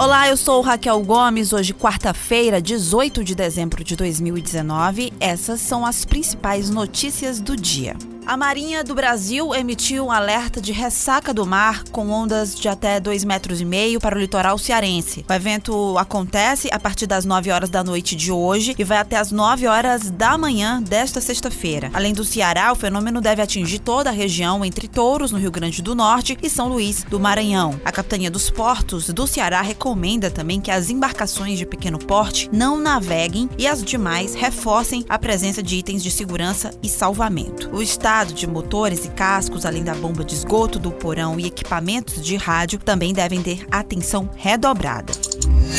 Olá, eu sou Raquel Gomes. Hoje, quarta-feira, 18 de dezembro de 2019. Essas são as principais notícias do dia. A Marinha do Brasil emitiu um alerta de ressaca do mar com ondas de até 2,5 metros e meio para o litoral cearense. O evento acontece a partir das 9 horas da noite de hoje e vai até as 9 horas da manhã desta sexta-feira. Além do Ceará, o fenômeno deve atingir toda a região entre Touros, no Rio Grande do Norte, e São Luís, do Maranhão. A Capitania dos Portos do Ceará recomenda também que as embarcações de pequeno porte não naveguem e as demais reforcem a presença de itens de segurança e salvamento. O estado de motores e cascos, além da bomba de esgoto do porão e equipamentos de rádio, também devem ter atenção redobrada.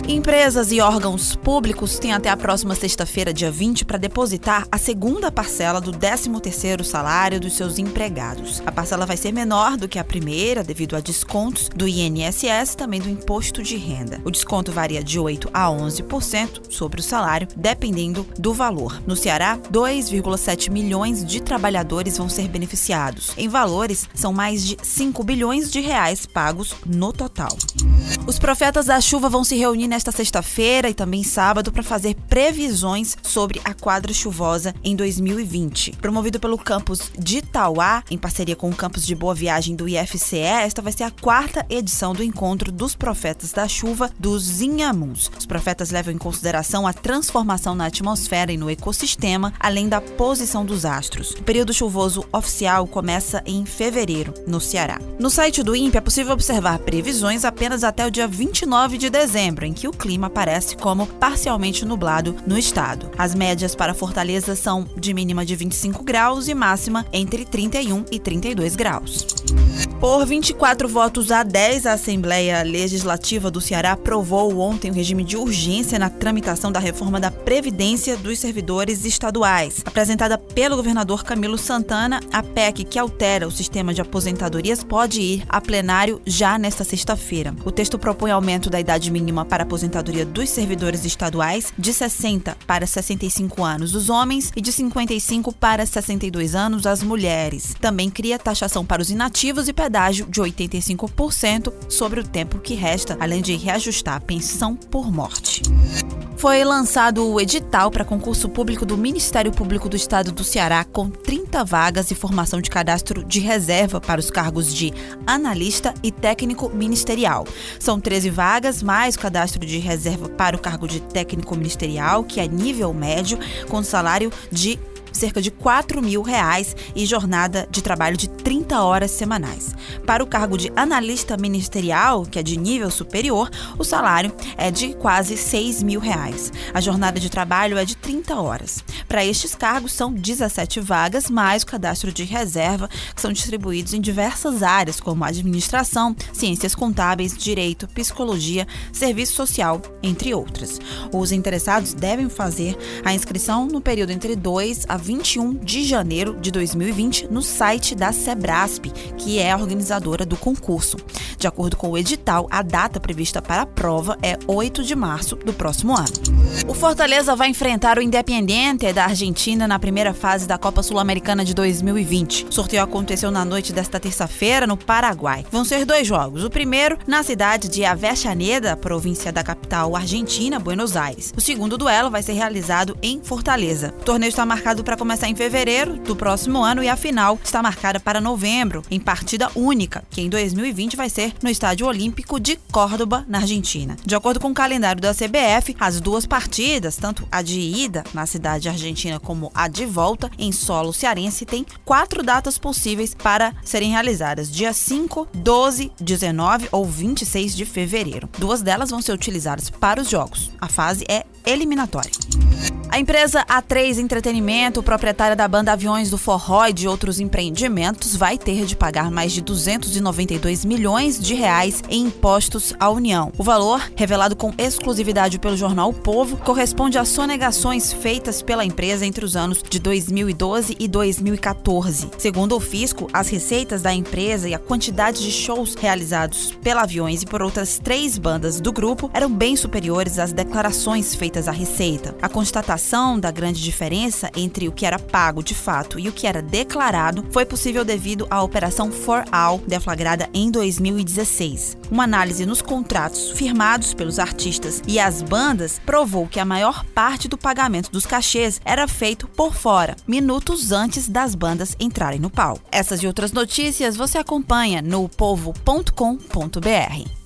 Empresas e órgãos públicos têm até a próxima sexta-feira, dia 20, para depositar a segunda parcela do 13º salário dos seus empregados. A parcela vai ser menor do que a primeira, devido a descontos do INSS também do imposto de renda. O desconto varia de 8 a 11% sobre o salário, dependendo do valor. No Ceará, 2,7 milhões de trabalhadores vão ser beneficiados. Em valores, são mais de 5 bilhões de reais pagos no total. Os profetas da chuva vão se reunir nesta sexta-feira e também sábado para fazer previsões sobre a quadra chuvosa em 2020. Promovido pelo campus de Itauá, em parceria com o campus de Boa Viagem do IFCE, esta vai ser a quarta edição do encontro dos profetas da chuva dos Inhamuns. Os profetas levam em consideração a transformação na atmosfera e no ecossistema, além da posição dos astros. O período chuvoso oficial começa em fevereiro, no Ceará. No site do INPE é possível observar previsões apenas até o dia 29 de dezembro, em que o clima aparece como parcialmente nublado no estado. As médias para Fortaleza são de mínima de 25 graus e máxima entre 31 e 32 graus. Por 24 votos a 10, a Assembleia Legislativa do Ceará aprovou ontem o regime de urgência na tramitação da reforma da Previdência dos servidores estaduais. Apresentada pelo governador Camilo Santana, a PEC que altera o sistema de aposentadorias pode ir a plenário já nesta sexta-feira. O texto propõe aumento da idade mínima para aposentadoria dos servidores estaduais de 60 para 65 anos dos homens e de 55 para 62 anos as mulheres. Também cria taxação para os inativos e pedágio de 85% sobre o tempo que resta, além de reajustar a pensão por morte. Foi lançado o edital para concurso público do Ministério Público do Estado do Ceará com 30 vagas e formação de cadastro de reserva para os cargos de analista e técnico ministerial. São 13 vagas, mais cadastro de reserva para o cargo de técnico ministerial, que é nível médio, com salário de cerca de 4 mil reais e jornada de trabalho de 30 horas semanais. Para o cargo de analista ministerial, que é de nível superior, o salário é de quase 6 mil reais. A jornada de trabalho é de 30 horas. Para estes cargos, são 17 vagas, mais o cadastro de reserva, que são distribuídos em diversas áreas, como administração, ciências contábeis, direito, psicologia, serviço social, entre outras. Os interessados devem fazer a inscrição no período entre 2 a 21 de janeiro de 2020 no site da Sebrasp, que é a organizadora do concurso. De acordo com o edital, a data prevista para a prova é 8 de março do próximo ano. O Fortaleza vai enfrentar o Independiente da Argentina na primeira fase da Copa Sul-Americana de 2020. O sorteio aconteceu na noite desta terça-feira no Paraguai. Vão ser dois jogos. O primeiro na cidade de Avellaneda, província da capital argentina, Buenos Aires. O segundo duelo vai ser realizado em Fortaleza. O torneio está marcado para começar em fevereiro do próximo ano e a final está marcada para novembro, em partida única, que em 2020 vai ser no Estádio Olímpico de Córdoba, na Argentina. De acordo com o calendário da CBF, as duas partidas, tanto a de ida na cidade argentina como a de volta em solo cearense, têm quatro datas possíveis para serem realizadas: dia 5, 12, 19 ou 26 de fevereiro. Duas delas vão ser utilizadas para os jogos. A fase é eliminatória. A empresa A3 Entretenimento, proprietária da banda Aviões do Forró e de outros empreendimentos, vai ter de pagar mais de 292 milhões de reais em impostos à União. O valor, revelado com exclusividade pelo jornal O Povo, corresponde a sonegações feitas pela empresa entre os anos de 2012 e 2014. Segundo o fisco, as receitas da empresa e a quantidade de shows realizados pela Aviões e por outras três bandas do grupo eram bem superiores às declarações feitas à Receita. A constatação revelação da grande diferença entre o que era pago de fato e o que era declarado foi possível devido à Operação For All, deflagrada em 2016. Uma análise nos contratos firmados pelos artistas e as bandas provou que a maior parte do pagamento dos cachês era feito por fora, minutos antes das bandas entrarem no palco. Essas e outras notícias você acompanha no povo.com.br.